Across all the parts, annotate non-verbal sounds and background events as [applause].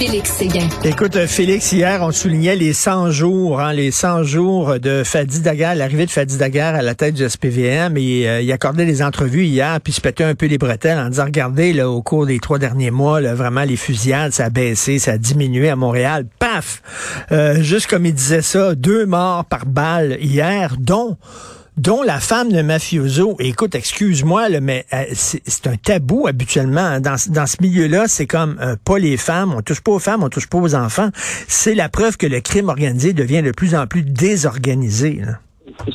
Félix Séguin. Écoute, euh, Félix, hier, on soulignait les 100 jours, hein, les 100 jours de Fadi Daguerre, l'arrivée de Fadi Daguerre à la tête du SPVM. Et euh, il accordait des entrevues hier, puis se pétait un peu les bretelles en disant, regardez, là, au cours des trois derniers mois, là, vraiment, les fusillades, ça a baissé, ça a diminué à Montréal. Paf! Euh, juste comme il disait ça, deux morts par balle hier, dont dont la femme de mafioso, écoute, excuse-moi, mais euh, c'est un tabou habituellement. Hein. Dans, dans ce milieu-là, c'est comme euh, pas les femmes, on touche pas aux femmes, on touche pas aux enfants. C'est la preuve que le crime organisé devient de plus en plus désorganisé.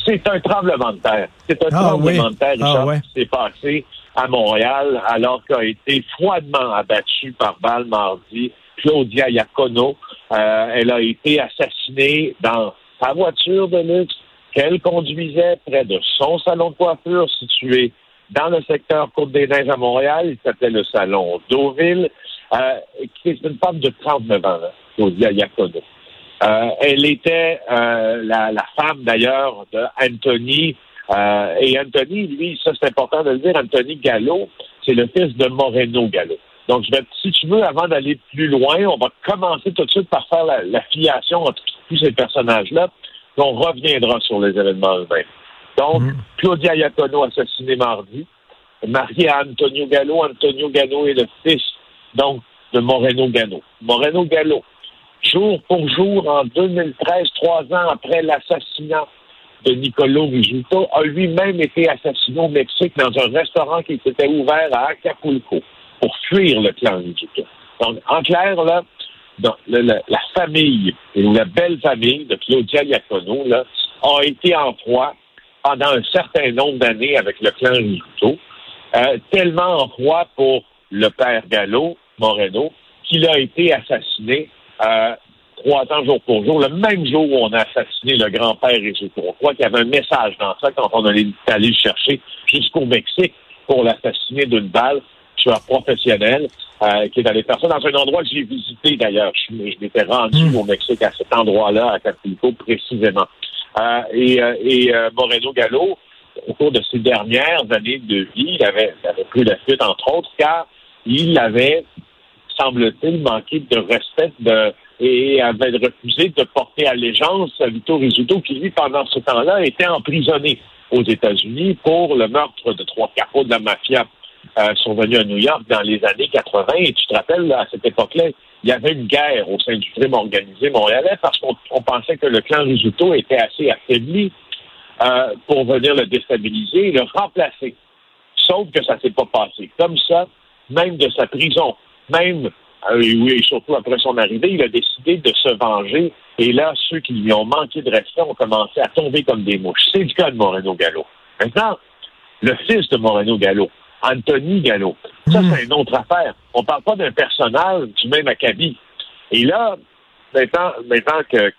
C'est un tremblement de terre. C'est un ah tremblement de terre, ah Richard, qui s'est passé à Montréal alors qu'a été froidement abattu par balle mardi Claudia Iacono. Euh, elle a été assassinée dans sa voiture de luxe qu'elle conduisait près de son salon de coiffure situé dans le secteur Côte-des-Neiges à Montréal. Il s'appelait le salon Deauville. Euh, c'est une femme de 39 ans, Claudia Iacono. Euh, elle était euh, la, la, femme d'ailleurs de Anthony. Euh, et Anthony, lui, ça c'est important de le dire, Anthony Gallo, c'est le fils de Moreno Gallo. Donc, je vais, si tu veux, avant d'aller plus loin, on va commencer tout de suite par faire la, la filiation entre tous ces personnages-là on reviendra sur les événements eux-mêmes. Donc, mm. Claudia Iacono assassinée mardi, mariée à Antonio Gallo. Antonio Gallo est le fils, donc, de Moreno Gallo. Moreno Gallo, jour pour jour, en 2013, trois ans après l'assassinat de Nicolo Rizzuto, a lui-même été assassiné au Mexique dans un restaurant qui s'était ouvert à Acapulco pour fuir le clan Rizzuto. Donc, en clair, là, donc, la, famille, la belle famille de Claudia Iacono, là, a été en froid pendant un certain nombre d'années avec le clan Rito, euh, tellement en froid pour le père Gallo, Moreno, qu'il a été assassiné euh, trois ans jour pour jour, le même jour où on a assassiné le grand-père Risuto. On croit qu'il y avait un message dans ça quand on est allé le chercher jusqu'au Mexique pour l'assassiner d'une balle, tueur professionnel. Euh, qui est allé faire ça dans un endroit que j'ai visité d'ailleurs. Je, m'étais rendu hmm. au Mexique à cet endroit-là, à Acapulco précisément. Euh, et, euh, et Moreno Gallo, au cours de ses dernières années de vie, il avait, il avait pris la fuite, entre autres, car il avait, semble-t-il, manqué de respect de, et avait refusé de porter allégeance à Vito Rizzuto, qui, lui, pendant ce temps-là, était emprisonné aux États-Unis pour le meurtre de trois capots de la mafia euh, sont venus à New York dans les années 80. Et tu te rappelles, à cette époque-là, il y avait une guerre au sein du crime organisé montréalais parce qu'on pensait que le clan Risuto était assez affaibli euh, pour venir le déstabiliser et le remplacer. Sauf que ça s'est pas passé. Comme ça, même de sa prison, même, euh, oui, surtout après son arrivée, il a décidé de se venger. Et là, ceux qui lui ont manqué de respect ont commencé à tomber comme des mouches. C'est le cas de Moreno Gallo. Maintenant, le fils de Moreno Gallo, Anthony Gallo. Ça, hmm. c'est une autre affaire. On ne parle pas d'un personnage du même acabit. Et là, maintenant, maintenant que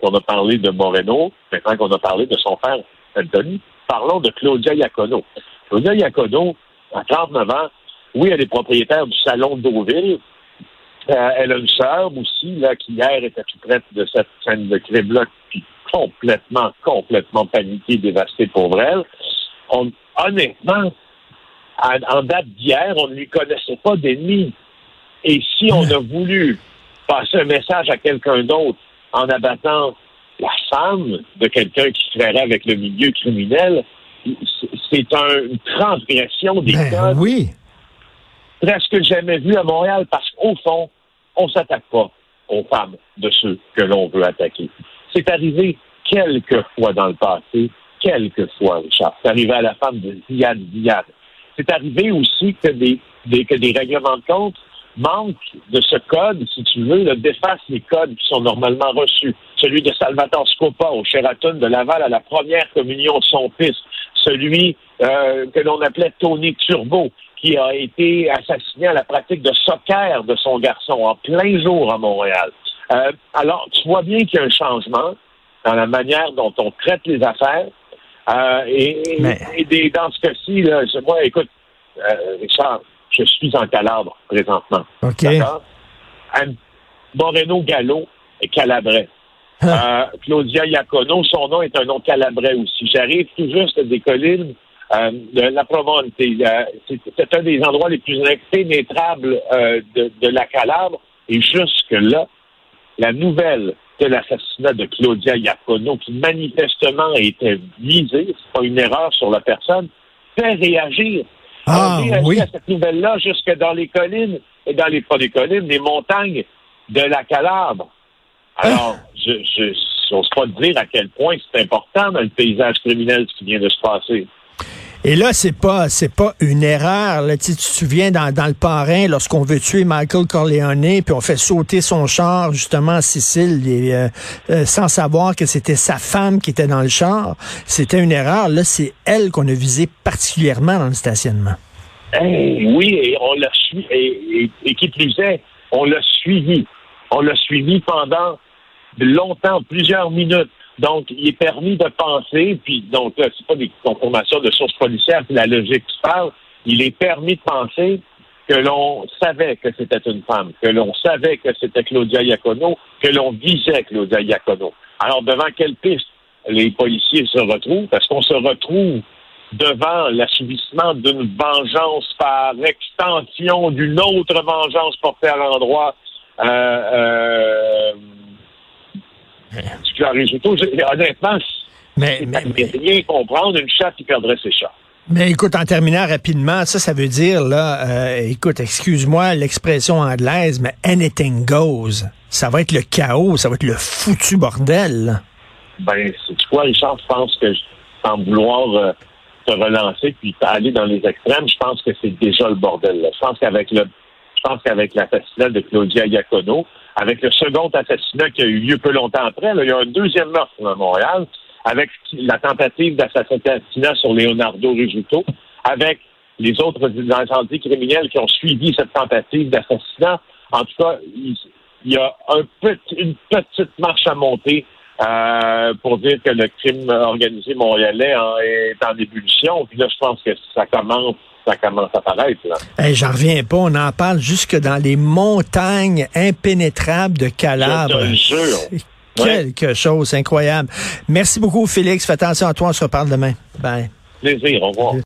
qu'on a parlé de Moreno, maintenant qu'on a parlé de son père Anthony, parlons de Claudia Iacono. Claudia Iacono, à 39 ans, oui, elle est propriétaire du salon d'Auville. Euh, elle a une sœur aussi, là, qui hier était tout près de cette scène de crime-là, puis complètement, complètement paniquée, dévastée pour elle. honnêtement, en date d'hier, on ne lui connaissait pas d'ennemis. Et si on a voulu passer un message à quelqu'un d'autre en abattant la femme de quelqu'un qui serait avec le milieu criminel, c'est une transgression des ben, Oui. presque jamais vu à Montréal parce qu'au fond, on s'attaque pas aux femmes de ceux que l'on veut attaquer. C'est arrivé quelques fois dans le passé, quelques fois, Richard. C'est arrivé à la femme de Ziad Ziad. C'est arrivé aussi que des, que des règlements de compte manquent de ce code, si tu veux, le défasse les codes qui sont normalement reçus. Celui de Salvatore Scopa au Sheraton de Laval à la première communion de son fils. Celui euh, que l'on appelait Tony Turbo, qui a été assassiné à la pratique de soccer de son garçon en plein jour à Montréal. Euh, alors, tu vois bien qu'il y a un changement dans la manière dont on traite les affaires. Euh, et, dans ce cas-ci, moi, écoute, euh, Richard, je suis en Calabre présentement. OK. Moreno Gallo est calabrais. Euh, Claudia Iacono, son nom est un nom calabrais aussi. J'arrive tout juste des collines de la Provence. C'est un des endroits les plus impénétrables de, de, la Calabre. Et jusque-là, la nouvelle de l'assassinat de Claudia Iacono, qui manifestement était visée, c'est pas une erreur sur la personne, fait réagir. Ah, oui. à cette nouvelle-là jusque dans les collines, et dans les, pas les collines, les montagnes de la Calabre. Alors, hein? je, je n'ose pas dire à quel point c'est important dans le paysage criminel ce qui vient de se passer. Et là, c'est pas c'est pas une erreur. Là. Tu, te souviens dans, dans le parrain, lorsqu'on veut tuer Michael Corleone, puis on fait sauter son char justement à Sicile, et, euh, euh, sans savoir que c'était sa femme qui était dans le char. C'était une erreur. Là, c'est elle qu'on a visée particulièrement dans le stationnement. oui, et on l'a suivi. Et, et, qui plus est, on l'a suivi. On l'a suivi pendant longtemps, plusieurs minutes. Donc, il est permis de penser, puis donc là, c'est pas des confirmations de sources policières, c'est la logique qui parle. Il est permis de penser que l'on savait que c'était une femme, que l'on savait que c'était Claudia Iacono, que l'on visait Claudia Iacono. Alors, devant quelle piste les policiers se retrouvent? Parce qu'on se retrouve devant l'assouvissement d'une vengeance par extension d'une autre vengeance portée à l'endroit euh, euh, [laughs] honnêtement, mais, mais, rien comprendre une chatte qui perdrait ses chats. Mais écoute, en terminant rapidement, ça, ça veut dire, là, euh, écoute, excuse-moi l'expression anglaise, mais anything goes. Ça va être le chaos, ça va être le foutu bordel. Ben, tu quoi, Richard, je pense que sans vouloir euh, te relancer puis aller dans les extrêmes, je pense que c'est déjà le bordel. Je pense qu'avec le je pense qu'avec l'assassinat de Claudia Iacono, avec le second assassinat qui a eu lieu peu longtemps après, il y a un deuxième meurtre à Montréal, avec la tentative d'assassinat sur Leonardo Rizzuto, avec les autres incendies criminels qui ont suivi cette tentative d'assassinat. En tout cas, il, y a un une petite marche à monter euh, pour dire que le crime organisé montréalais est en ébullition. Puis là, je pense que ça commence ça commence à paraître. J'en reviens pas. On en parle jusque dans les montagnes impénétrables de Calabre. Quelque chose incroyable. Merci beaucoup, Félix. Fais attention à toi. On se reparle demain. Bye. Plaisir. Au revoir.